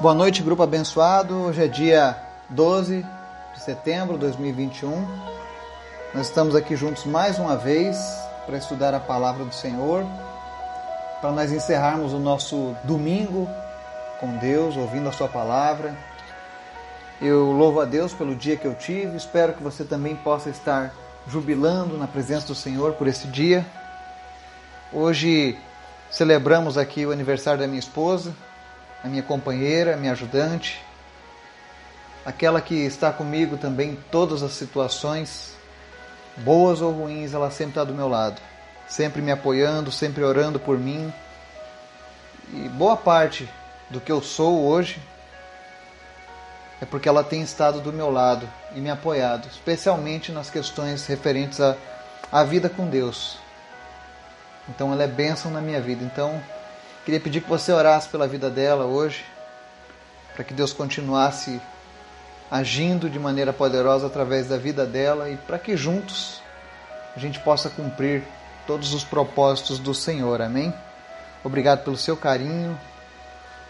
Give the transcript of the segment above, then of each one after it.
Boa noite, grupo abençoado. Hoje é dia 12 de setembro de 2021. Nós estamos aqui juntos mais uma vez para estudar a palavra do Senhor, para nós encerrarmos o nosso domingo com Deus, ouvindo a Sua palavra. Eu louvo a Deus pelo dia que eu tive, espero que você também possa estar jubilando na presença do Senhor por esse dia. Hoje celebramos aqui o aniversário da minha esposa, a minha companheira, minha ajudante, aquela que está comigo também em todas as situações, boas ou ruins, ela sempre está do meu lado, sempre me apoiando, sempre orando por mim. E boa parte do que eu sou hoje é porque ela tem estado do meu lado e me apoiado, especialmente nas questões referentes à, à vida com Deus. Então ela é bênção na minha vida. Então Queria pedir que você orasse pela vida dela hoje, para que Deus continuasse agindo de maneira poderosa através da vida dela e para que juntos a gente possa cumprir todos os propósitos do Senhor. Amém? Obrigado pelo seu carinho,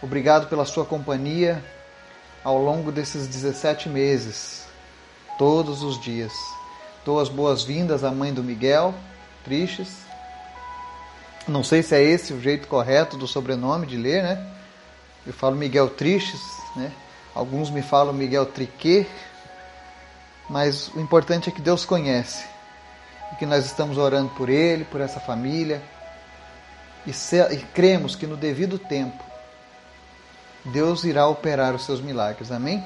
obrigado pela sua companhia ao longo desses 17 meses, todos os dias. Dou as boas-vindas à mãe do Miguel, Tristes, não sei se é esse o jeito correto do sobrenome de ler, né? Eu falo Miguel Tristes, né? Alguns me falam Miguel Triquet, mas o importante é que Deus conhece e que nós estamos orando por ele, por essa família e, se, e cremos que no devido tempo Deus irá operar os seus milagres. Amém?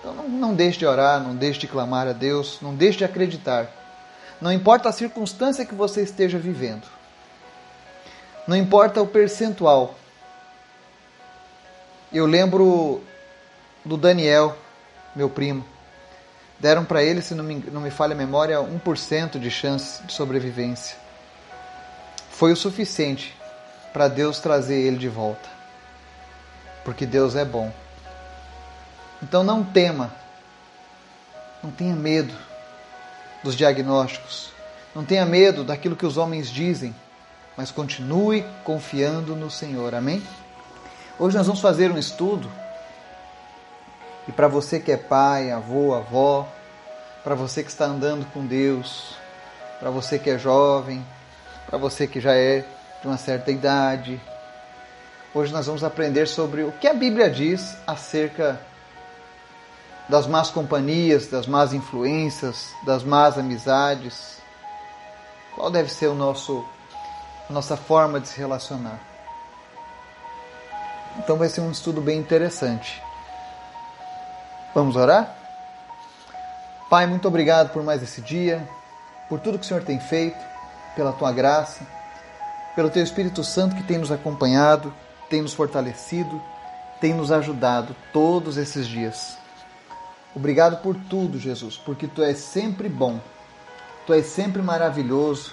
Então não, não deixe de orar, não deixe de clamar a Deus, não deixe de acreditar. Não importa a circunstância que você esteja vivendo. Não importa o percentual. Eu lembro do Daniel, meu primo. Deram para ele, se não me, não me falha a memória, 1% de chance de sobrevivência. Foi o suficiente para Deus trazer ele de volta. Porque Deus é bom. Então não tema. Não tenha medo dos diagnósticos. Não tenha medo daquilo que os homens dizem mas continue confiando no Senhor. Amém? Hoje nós vamos fazer um estudo. E para você que é pai, avô, avó, para você que está andando com Deus, para você que é jovem, para você que já é de uma certa idade, hoje nós vamos aprender sobre o que a Bíblia diz acerca das más companhias, das más influências, das más amizades. Qual deve ser o nosso a nossa forma de se relacionar. Então vai ser um estudo bem interessante. Vamos orar? Pai, muito obrigado por mais esse dia, por tudo que o Senhor tem feito, pela tua graça, pelo teu Espírito Santo que tem nos acompanhado, tem nos fortalecido, tem nos ajudado todos esses dias. Obrigado por tudo, Jesus, porque tu és sempre bom, tu és sempre maravilhoso,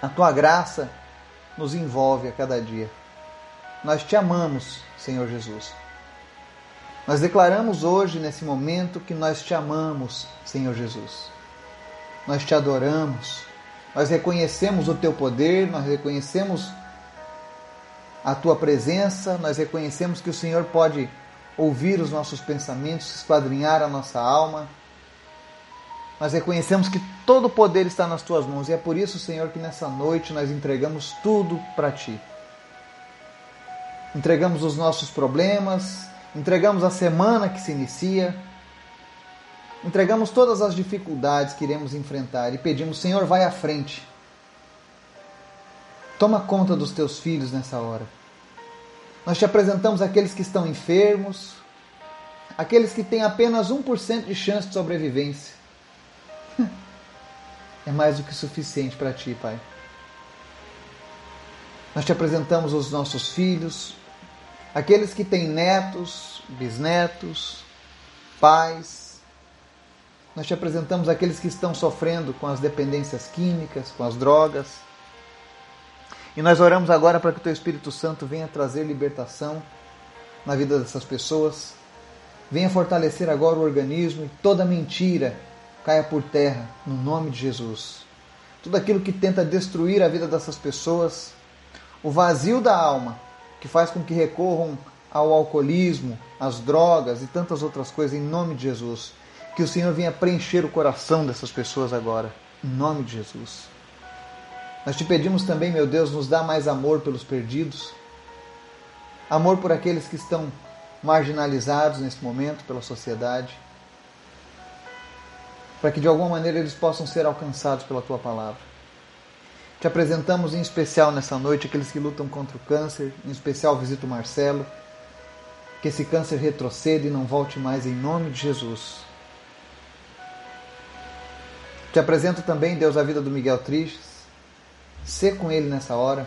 a tua graça nos envolve a cada dia. Nós te amamos, Senhor Jesus. Nós declaramos hoje, nesse momento, que nós te amamos, Senhor Jesus. Nós te adoramos. Nós reconhecemos o teu poder, nós reconhecemos a tua presença, nós reconhecemos que o Senhor pode ouvir os nossos pensamentos, esquadrinhar a nossa alma nós reconhecemos que todo o poder está nas tuas mãos e é por isso, Senhor, que nessa noite nós entregamos tudo para ti. Entregamos os nossos problemas, entregamos a semana que se inicia, entregamos todas as dificuldades que iremos enfrentar e pedimos, Senhor, vai à frente. Toma conta dos teus filhos nessa hora. Nós te apresentamos aqueles que estão enfermos, aqueles que têm apenas 1% de chance de sobrevivência é mais do que suficiente para ti, Pai. Nós te apresentamos os nossos filhos, aqueles que têm netos, bisnetos, pais. Nós te apresentamos aqueles que estão sofrendo com as dependências químicas, com as drogas. E nós oramos agora para que o Teu Espírito Santo venha trazer libertação na vida dessas pessoas, venha fortalecer agora o organismo e toda mentira caia por terra, no nome de Jesus. Tudo aquilo que tenta destruir a vida dessas pessoas, o vazio da alma, que faz com que recorram ao alcoolismo, às drogas e tantas outras coisas, em nome de Jesus. Que o Senhor venha preencher o coração dessas pessoas agora, em nome de Jesus. Nós te pedimos também, meu Deus, nos dá mais amor pelos perdidos, amor por aqueles que estão marginalizados nesse momento pela sociedade, para que de alguma maneira eles possam ser alcançados pela tua palavra. Te apresentamos em especial nessa noite aqueles que lutam contra o câncer, em especial visita o Marcelo, que esse câncer retroceda e não volte mais em nome de Jesus. Te apresento também, Deus, a vida do Miguel Tristes. Sê com ele nessa hora.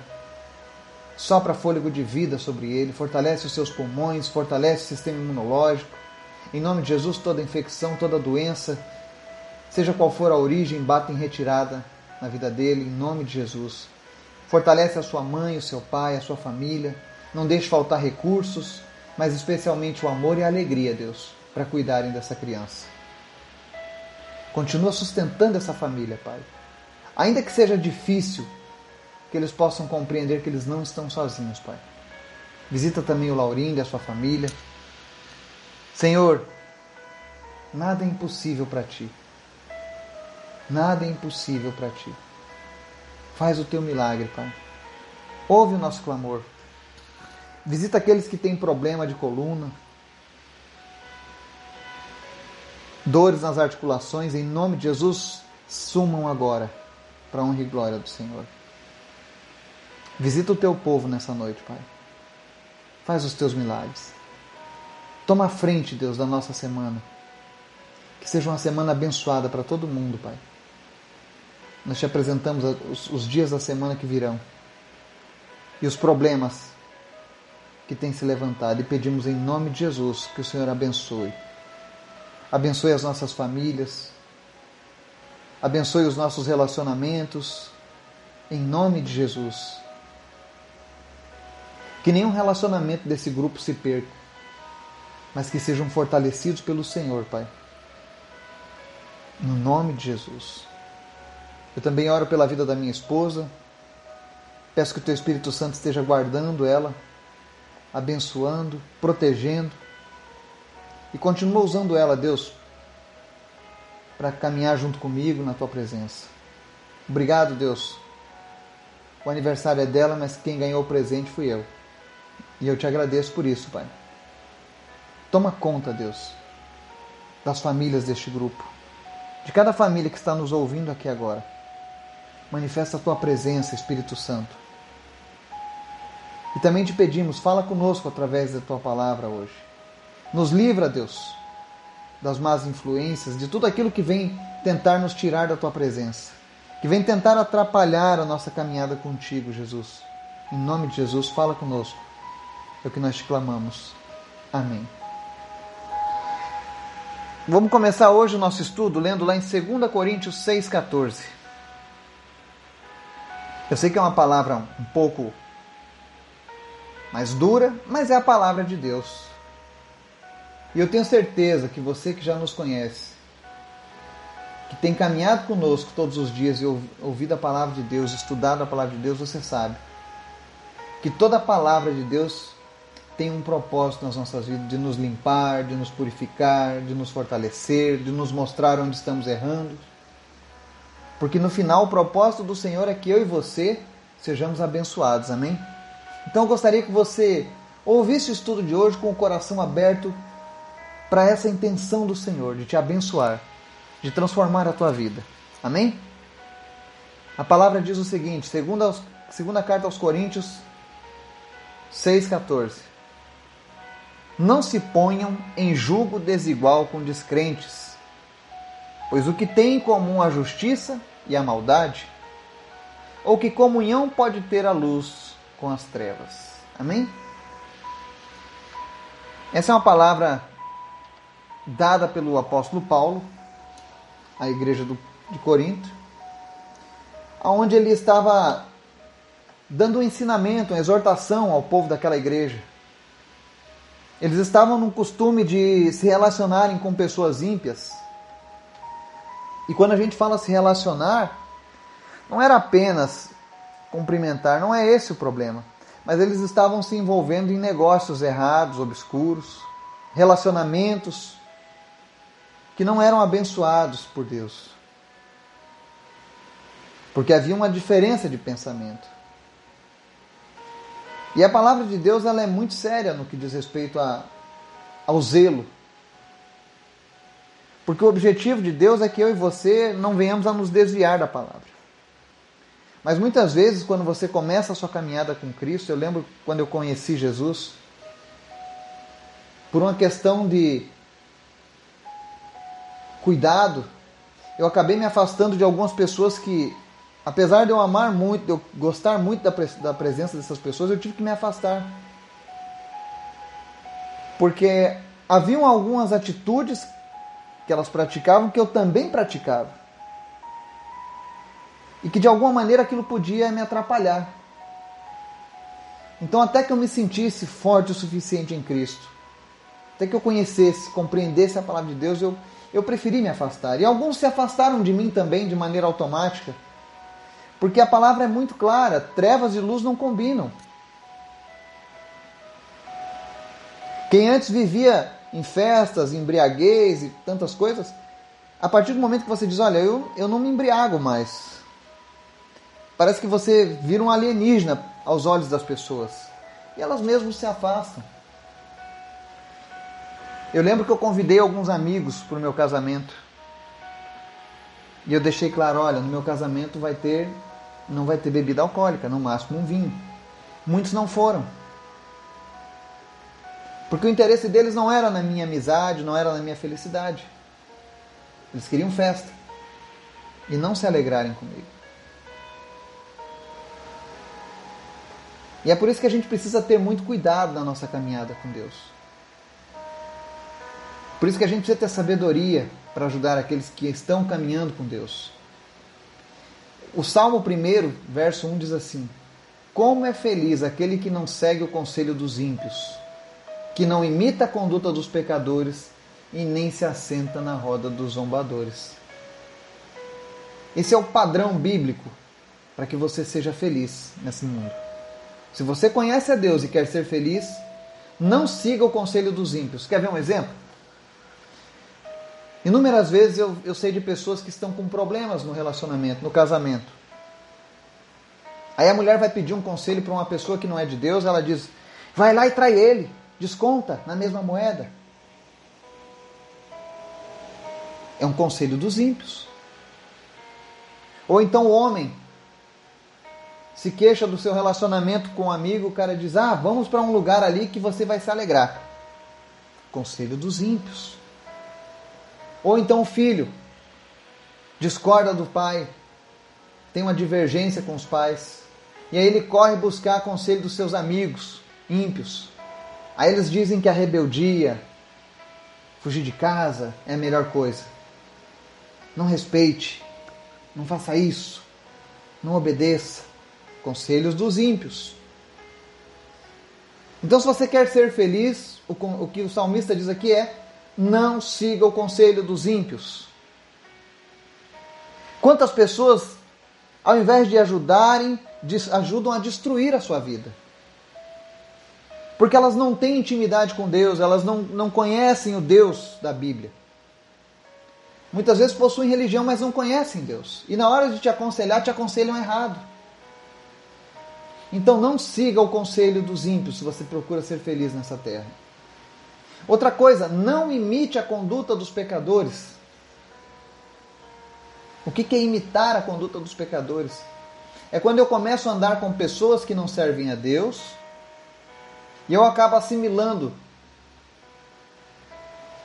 Sopra fôlego de vida sobre ele, fortalece os seus pulmões, fortalece o sistema imunológico. Em nome de Jesus, toda infecção, toda doença, seja qual for a origem, bata em retirada na vida dele, em nome de Jesus. Fortalece a sua mãe, o seu pai, a sua família. Não deixe faltar recursos, mas especialmente o amor e a alegria, Deus, para cuidarem dessa criança. Continua sustentando essa família, Pai. Ainda que seja difícil, que eles possam compreender que eles não estão sozinhos, Pai. Visita também o Laurindo e a sua família. Senhor, nada é impossível para ti. Nada é impossível para ti. Faz o teu milagre, Pai. Ouve o nosso clamor. Visita aqueles que têm problema de coluna, dores nas articulações, em nome de Jesus, sumam agora para a honra e glória do Senhor. Visita o teu povo nessa noite, Pai. Faz os teus milagres. Toma a frente, Deus, da nossa semana. Que seja uma semana abençoada para todo mundo, Pai. Nós te apresentamos os, os dias da semana que virão e os problemas que têm se levantado e pedimos em nome de Jesus que o Senhor abençoe. Abençoe as nossas famílias, abençoe os nossos relacionamentos, em nome de Jesus. Que nenhum relacionamento desse grupo se perca, mas que sejam fortalecidos pelo Senhor, Pai. No nome de Jesus. Eu também oro pela vida da minha esposa. Peço que o Teu Espírito Santo esteja guardando ela, abençoando, protegendo. E continua usando ela, Deus, para caminhar junto comigo na Tua presença. Obrigado, Deus. O aniversário é dela, mas quem ganhou o presente fui eu. E eu te agradeço por isso, Pai. Toma conta, Deus, das famílias deste grupo, de cada família que está nos ouvindo aqui agora. Manifesta a tua presença, Espírito Santo. E também te pedimos, fala conosco através da tua palavra hoje. Nos livra, Deus, das más influências, de tudo aquilo que vem tentar nos tirar da tua presença, que vem tentar atrapalhar a nossa caminhada contigo, Jesus. Em nome de Jesus, fala conosco. É o que nós te clamamos. Amém. Vamos começar hoje o nosso estudo lendo lá em 2 Coríntios 6,14. Eu sei que é uma palavra um pouco mais dura, mas é a palavra de Deus. E eu tenho certeza que você que já nos conhece, que tem caminhado conosco todos os dias e ouvido a palavra de Deus, estudado a palavra de Deus, você sabe que toda a palavra de Deus tem um propósito nas nossas vidas de nos limpar, de nos purificar, de nos fortalecer, de nos mostrar onde estamos errando porque no final o propósito do Senhor é que eu e você sejamos abençoados, amém? Então eu gostaria que você ouvisse o estudo de hoje com o coração aberto para essa intenção do Senhor de te abençoar, de transformar a tua vida, amém? A palavra diz o seguinte, segunda, segunda carta aos Coríntios 6,14 Não se ponham em julgo desigual com descrentes, pois o que tem em comum a justiça e a maldade? Ou que comunhão pode ter a luz com as trevas? Amém? Essa é uma palavra dada pelo apóstolo Paulo à igreja de Corinto, onde ele estava dando um ensinamento, uma exortação ao povo daquela igreja. Eles estavam num costume de se relacionarem com pessoas ímpias e quando a gente fala se relacionar, não era apenas cumprimentar, não é esse o problema. mas eles estavam se envolvendo em negócios errados, obscuros, relacionamentos que não eram abençoados por Deus. Porque havia uma diferença de pensamento. E a palavra de Deus ela é muito séria no que diz respeito a, ao zelo. Porque o objetivo de Deus é que eu e você não venhamos a nos desviar da palavra. Mas muitas vezes, quando você começa a sua caminhada com Cristo, eu lembro quando eu conheci Jesus, por uma questão de cuidado, eu acabei me afastando de algumas pessoas que, apesar de eu amar muito, de eu gostar muito da, da presença dessas pessoas, eu tive que me afastar. Porque haviam algumas atitudes que elas praticavam que eu também praticava e que de alguma maneira aquilo podia me atrapalhar. Então, até que eu me sentisse forte o suficiente em Cristo, até que eu conhecesse, compreendesse a palavra de Deus, eu, eu preferi me afastar. E alguns se afastaram de mim também de maneira automática, porque a palavra é muito clara: trevas e luz não combinam. Quem antes vivia em festas, embriaguez e tantas coisas, a partir do momento que você diz: Olha, eu, eu não me embriago mais, Parece que você vira um alienígena aos olhos das pessoas. E elas mesmas se afastam. Eu lembro que eu convidei alguns amigos para o meu casamento. E eu deixei claro, olha, no meu casamento vai ter não vai ter bebida alcoólica, no máximo um vinho. Muitos não foram. Porque o interesse deles não era na minha amizade, não era na minha felicidade. Eles queriam festa. E não se alegrarem comigo. E é por isso que a gente precisa ter muito cuidado na nossa caminhada com Deus. Por isso que a gente precisa ter sabedoria para ajudar aqueles que estão caminhando com Deus. O Salmo 1, verso 1 diz assim: Como é feliz aquele que não segue o conselho dos ímpios, que não imita a conduta dos pecadores e nem se assenta na roda dos zombadores. Esse é o padrão bíblico para que você seja feliz nesse mundo. Se você conhece a Deus e quer ser feliz, não siga o conselho dos ímpios. Quer ver um exemplo? Inúmeras vezes eu, eu sei de pessoas que estão com problemas no relacionamento, no casamento. Aí a mulher vai pedir um conselho para uma pessoa que não é de Deus, ela diz: vai lá e trai ele, desconta na mesma moeda. É um conselho dos ímpios. Ou então o homem se queixa do seu relacionamento com um amigo, o cara diz: Ah, vamos para um lugar ali que você vai se alegrar. Conselho dos ímpios. Ou então o filho discorda do pai, tem uma divergência com os pais, e aí ele corre buscar conselho dos seus amigos ímpios. Aí eles dizem que a rebeldia, fugir de casa é a melhor coisa. Não respeite, não faça isso, não obedeça conselhos dos ímpios. Então, se você quer ser feliz, o, o que o salmista diz aqui é: não siga o conselho dos ímpios. Quantas pessoas, ao invés de ajudarem, ajudam a destruir a sua vida? Porque elas não têm intimidade com Deus, elas não, não conhecem o Deus da Bíblia. Muitas vezes possuem religião, mas não conhecem Deus. E na hora de te aconselhar, te aconselham errado. Então não siga o conselho dos ímpios se você procura ser feliz nessa terra. Outra coisa, não imite a conduta dos pecadores. O que é imitar a conduta dos pecadores? É quando eu começo a andar com pessoas que não servem a Deus e eu acabo assimilando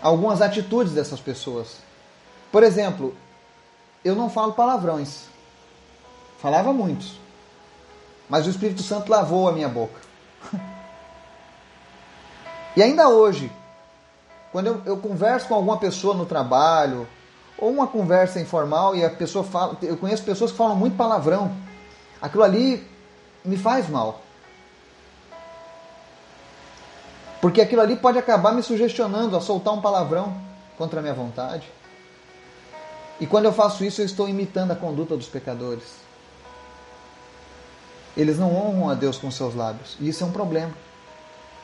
algumas atitudes dessas pessoas. Por exemplo, eu não falo palavrões. Falava muitos. Mas o Espírito Santo lavou a minha boca. E ainda hoje, quando eu, eu, converso com alguma pessoa no trabalho, ou uma conversa informal e a pessoa fala, eu conheço pessoas que falam muito palavrão. Aquilo ali me faz mal. Porque aquilo ali pode acabar me sugestionando a soltar um palavrão contra a minha vontade. E quando eu faço isso, eu estou imitando a conduta dos pecadores. eles não honram a Deus com seus lábios. E isso é um problema.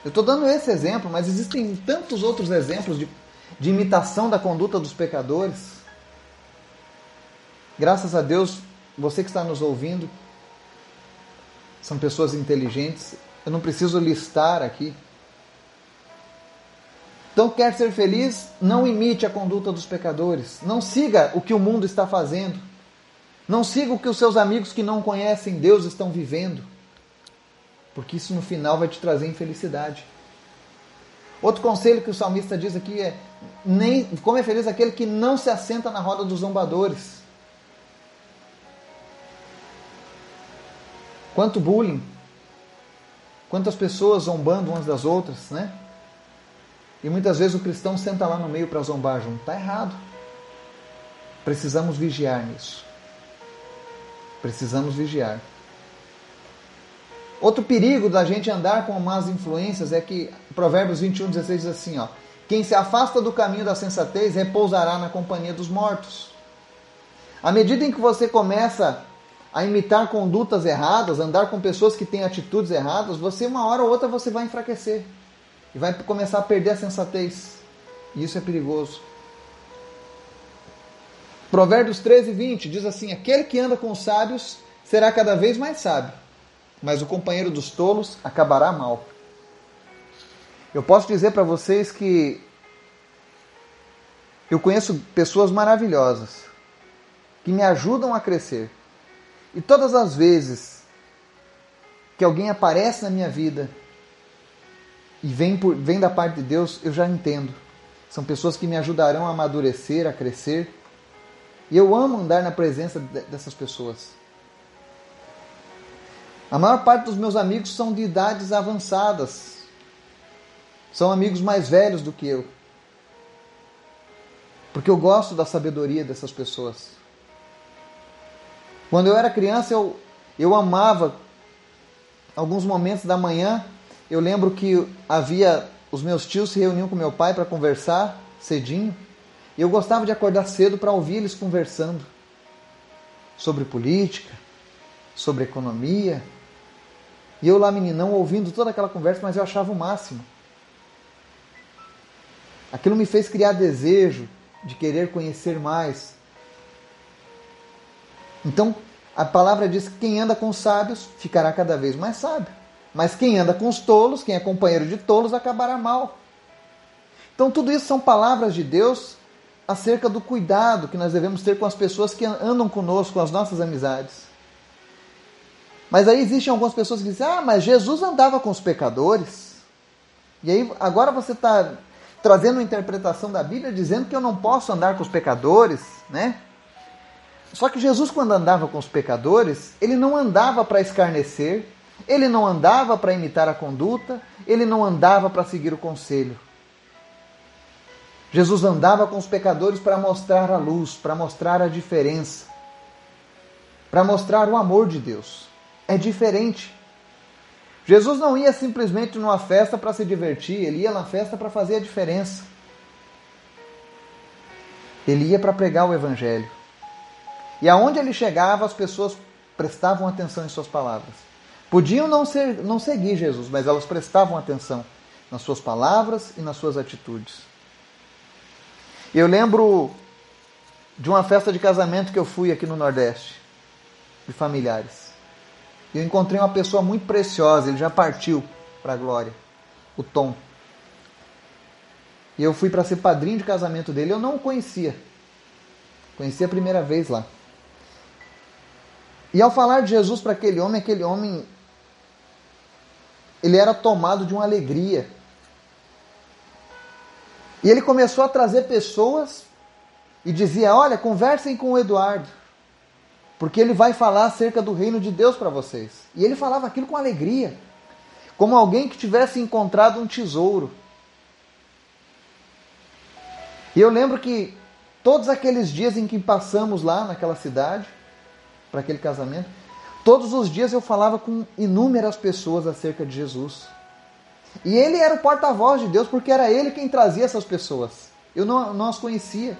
Eu estou dando esse exemplo, mas existem tantos outros exemplos de, de imitação da conduta dos pecadores. Graças a Deus, você que está nos ouvindo, são pessoas inteligentes. Eu não preciso listar aqui. Então, quer ser feliz? Não imite a conduta dos pecadores. Não siga o que o mundo está fazendo. Não siga o que os seus amigos que não conhecem Deus estão vivendo, porque isso no final vai te trazer infelicidade. Outro conselho que o salmista diz aqui é: nem, como é feliz aquele que não se assenta na roda dos zombadores. Quanto bullying, quantas pessoas zombando umas das outras, né? E muitas vezes o cristão senta lá no meio para zombar junto. Está errado. Precisamos vigiar nisso. Precisamos vigiar. Outro perigo da gente andar com más influências é que Provérbios 21, 16 diz assim: ó, Quem se afasta do caminho da sensatez repousará na companhia dos mortos. À medida em que você começa a imitar condutas erradas, andar com pessoas que têm atitudes erradas, você uma hora ou outra você vai enfraquecer e vai começar a perder a sensatez. E isso é perigoso. Provérbios 13, 20 diz assim: Aquele que anda com os sábios será cada vez mais sábio, mas o companheiro dos tolos acabará mal. Eu posso dizer para vocês que eu conheço pessoas maravilhosas que me ajudam a crescer. E todas as vezes que alguém aparece na minha vida e vem, por, vem da parte de Deus, eu já entendo. São pessoas que me ajudarão a amadurecer, a crescer e eu amo andar na presença dessas pessoas. A maior parte dos meus amigos são de idades avançadas. São amigos mais velhos do que eu. Porque eu gosto da sabedoria dessas pessoas. Quando eu era criança, eu, eu amava alguns momentos da manhã. Eu lembro que havia os meus tios se reuniam com meu pai para conversar cedinho. E eu gostava de acordar cedo para ouvir eles conversando sobre política, sobre economia. E eu lá, meninão, ouvindo toda aquela conversa, mas eu achava o máximo. Aquilo me fez criar desejo de querer conhecer mais. Então, a palavra diz que quem anda com os sábios ficará cada vez mais sábio. Mas quem anda com os tolos, quem é companheiro de tolos, acabará mal. Então, tudo isso são palavras de Deus acerca do cuidado que nós devemos ter com as pessoas que andam conosco, com as nossas amizades. Mas aí existem algumas pessoas que dizem: ah, mas Jesus andava com os pecadores. E aí agora você está trazendo uma interpretação da Bíblia dizendo que eu não posso andar com os pecadores, né? Só que Jesus, quando andava com os pecadores, ele não andava para escarnecer, ele não andava para imitar a conduta, ele não andava para seguir o conselho. Jesus andava com os pecadores para mostrar a luz, para mostrar a diferença, para mostrar o amor de Deus. É diferente. Jesus não ia simplesmente numa festa para se divertir, ele ia na festa para fazer a diferença. Ele ia para pregar o Evangelho. E aonde ele chegava, as pessoas prestavam atenção em suas palavras. Podiam não, ser, não seguir Jesus, mas elas prestavam atenção nas suas palavras e nas suas atitudes. Eu lembro de uma festa de casamento que eu fui aqui no Nordeste, de familiares. Eu encontrei uma pessoa muito preciosa, ele já partiu para a glória, o Tom. E eu fui para ser padrinho de casamento dele, eu não o conhecia. Conheci a primeira vez lá. E ao falar de Jesus para aquele homem, aquele homem ele era tomado de uma alegria e ele começou a trazer pessoas e dizia: Olha, conversem com o Eduardo, porque ele vai falar acerca do reino de Deus para vocês. E ele falava aquilo com alegria, como alguém que tivesse encontrado um tesouro. E eu lembro que todos aqueles dias em que passamos lá naquela cidade, para aquele casamento, todos os dias eu falava com inúmeras pessoas acerca de Jesus. E ele era o porta-voz de Deus porque era ele quem trazia essas pessoas. Eu não, não as conhecia.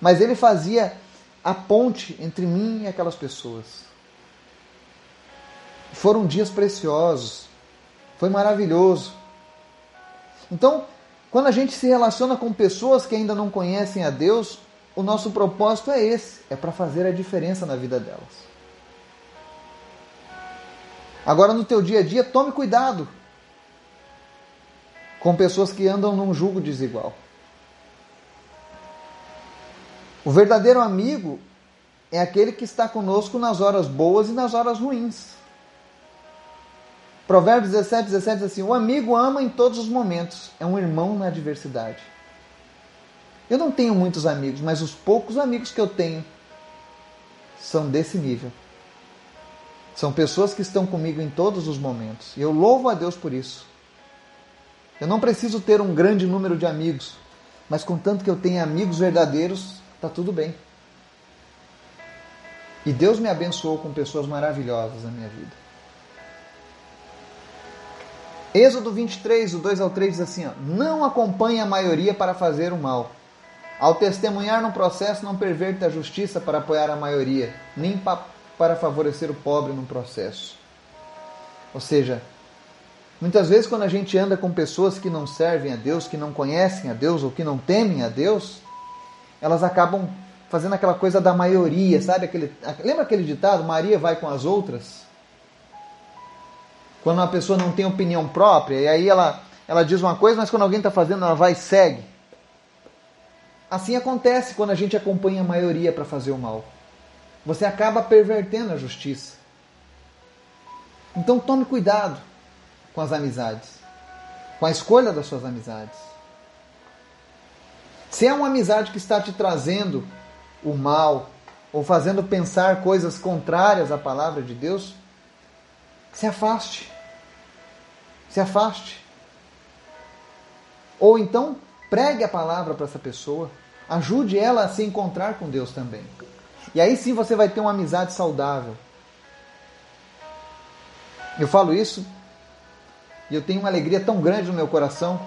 Mas ele fazia a ponte entre mim e aquelas pessoas. Foram dias preciosos. Foi maravilhoso. Então, quando a gente se relaciona com pessoas que ainda não conhecem a Deus, o nosso propósito é esse, é para fazer a diferença na vida delas. Agora no teu dia a dia, tome cuidado com pessoas que andam num jugo desigual. O verdadeiro amigo é aquele que está conosco nas horas boas e nas horas ruins. Provérbios 17, 17 diz assim: O amigo ama em todos os momentos, é um irmão na adversidade. Eu não tenho muitos amigos, mas os poucos amigos que eu tenho são desse nível. São pessoas que estão comigo em todos os momentos. E eu louvo a Deus por isso. Eu não preciso ter um grande número de amigos, mas contanto que eu tenha amigos verdadeiros, está tudo bem. E Deus me abençoou com pessoas maravilhosas na minha vida. Êxodo 23, o 2 ao 3 diz assim: ó, Não acompanhe a maioria para fazer o mal. Ao testemunhar no processo, não perverta a justiça para apoiar a maioria, nem para favorecer o pobre no processo. Ou seja, muitas vezes quando a gente anda com pessoas que não servem a Deus, que não conhecem a Deus ou que não temem a Deus, elas acabam fazendo aquela coisa da maioria, sabe? Aquele, lembra aquele ditado, Maria vai com as outras? Quando uma pessoa não tem opinião própria, e aí ela, ela diz uma coisa, mas quando alguém está fazendo, ela vai e segue. Assim acontece quando a gente acompanha a maioria para fazer o mal. Você acaba pervertendo a justiça. Então tome cuidado com as amizades, com a escolha das suas amizades. Se é uma amizade que está te trazendo o mal ou fazendo pensar coisas contrárias à palavra de Deus, se afaste. Se afaste. Ou então pregue a palavra para essa pessoa. Ajude ela a se encontrar com Deus também. E aí sim você vai ter uma amizade saudável. Eu falo isso e eu tenho uma alegria tão grande no meu coração.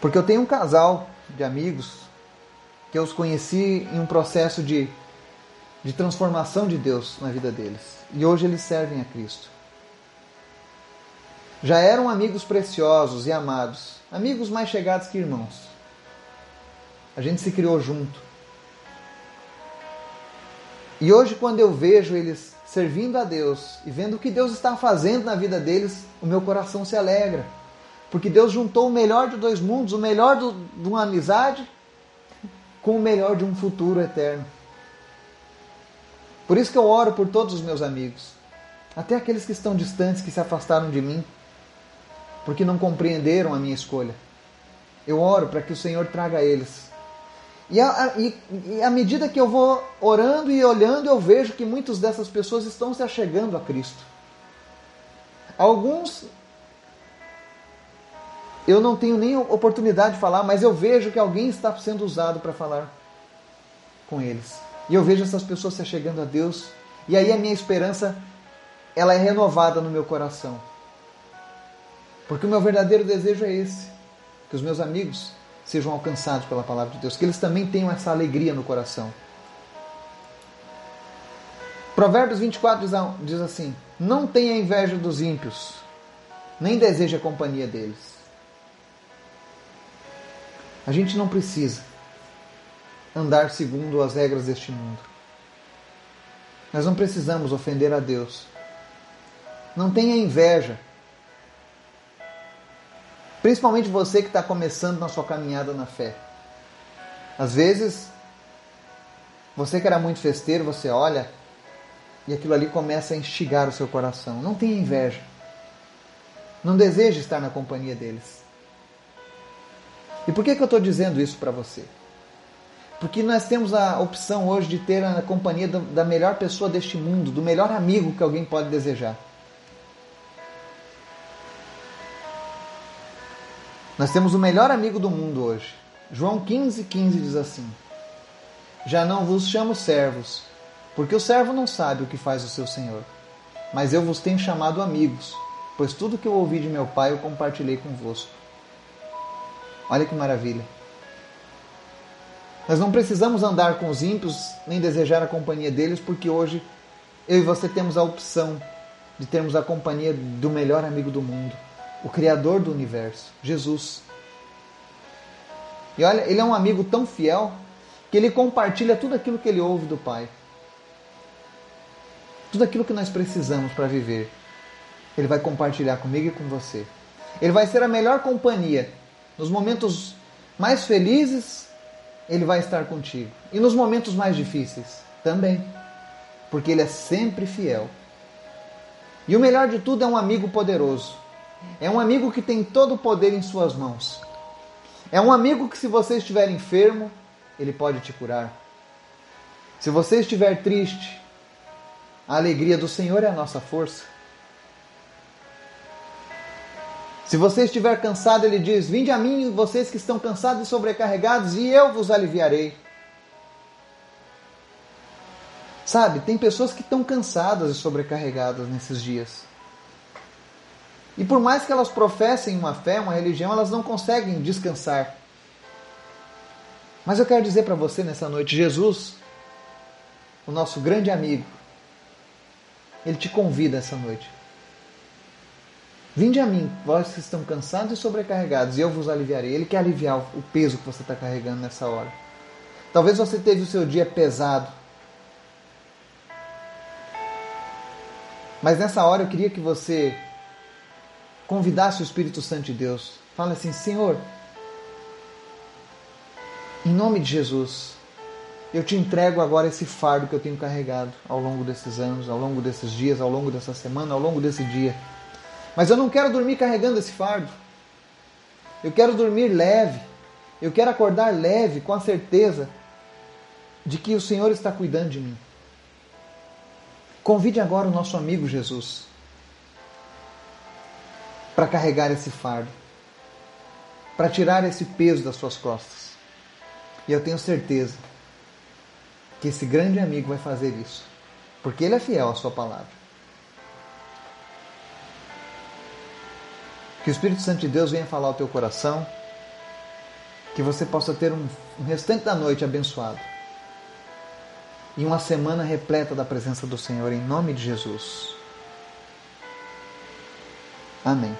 Porque eu tenho um casal de amigos que eu os conheci em um processo de, de transformação de Deus na vida deles. E hoje eles servem a Cristo. Já eram amigos preciosos e amados, amigos mais chegados que irmãos. A gente se criou junto. E hoje, quando eu vejo eles servindo a Deus e vendo o que Deus está fazendo na vida deles, o meu coração se alegra. Porque Deus juntou o melhor de dois mundos, o melhor do, de uma amizade com o melhor de um futuro eterno. Por isso que eu oro por todos os meus amigos, até aqueles que estão distantes, que se afastaram de mim, porque não compreenderam a minha escolha. Eu oro para que o Senhor traga eles e, a, e, e à medida que eu vou orando e olhando, eu vejo que muitas dessas pessoas estão se achegando a Cristo. Alguns eu não tenho nem oportunidade de falar, mas eu vejo que alguém está sendo usado para falar com eles. E eu vejo essas pessoas se achegando a Deus, e aí a minha esperança ela é renovada no meu coração. Porque o meu verdadeiro desejo é esse, que os meus amigos sejam alcançados pela palavra de Deus, que eles também tenham essa alegria no coração. Provérbios 24 diz assim: Não tenha inveja dos ímpios, nem deseje a companhia deles. A gente não precisa andar segundo as regras deste mundo. Nós não precisamos ofender a Deus. Não tenha inveja Principalmente você que está começando na sua caminhada na fé. Às vezes, você que era muito festeiro, você olha e aquilo ali começa a instigar o seu coração. Não tenha inveja. Não deseje estar na companhia deles. E por que, que eu estou dizendo isso para você? Porque nós temos a opção hoje de ter a companhia da melhor pessoa deste mundo, do melhor amigo que alguém pode desejar. Nós temos o melhor amigo do mundo hoje. João 15,15 15 diz assim: Já não vos chamo servos, porque o servo não sabe o que faz o seu senhor. Mas eu vos tenho chamado amigos, pois tudo que eu ouvi de meu pai eu compartilhei convosco. Olha que maravilha. Nós não precisamos andar com os ímpios nem desejar a companhia deles, porque hoje eu e você temos a opção de termos a companhia do melhor amigo do mundo, o Criador do universo, Jesus. E olha, ele é um amigo tão fiel que ele compartilha tudo aquilo que ele ouve do Pai. Tudo aquilo que nós precisamos para viver. Ele vai compartilhar comigo e com você. Ele vai ser a melhor companhia. Nos momentos mais felizes, ele vai estar contigo. E nos momentos mais difíceis, também. Porque ele é sempre fiel. E o melhor de tudo é um amigo poderoso. É um amigo que tem todo o poder em suas mãos. É um amigo que, se você estiver enfermo, ele pode te curar. Se você estiver triste, a alegria do Senhor é a nossa força. Se você estiver cansado, ele diz: Vinde a mim, vocês que estão cansados e sobrecarregados, e eu vos aliviarei. Sabe, tem pessoas que estão cansadas e sobrecarregadas nesses dias. E por mais que elas professem uma fé, uma religião, elas não conseguem descansar. Mas eu quero dizer para você nessa noite: Jesus, o nosso grande amigo, ele te convida essa noite. Vinde a mim, vós que estão cansados e sobrecarregados, e eu vos aliviarei. Ele quer aliviar o peso que você está carregando nessa hora. Talvez você teve o seu dia pesado. Mas nessa hora eu queria que você convidasse o Espírito Santo de Deus. Fala assim: Senhor, em nome de Jesus, eu te entrego agora esse fardo que eu tenho carregado ao longo desses anos, ao longo desses dias, ao longo dessa semana, ao longo desse dia. Mas eu não quero dormir carregando esse fardo. Eu quero dormir leve. Eu quero acordar leve, com a certeza de que o Senhor está cuidando de mim. Convide agora o nosso amigo Jesus para carregar esse fardo, para tirar esse peso das suas costas. E eu tenho certeza que esse grande amigo vai fazer isso, porque ele é fiel à sua palavra. Que o Espírito Santo de Deus venha falar ao teu coração, que você possa ter um, um restante da noite abençoado e uma semana repleta da presença do Senhor, em nome de Jesus. Amém.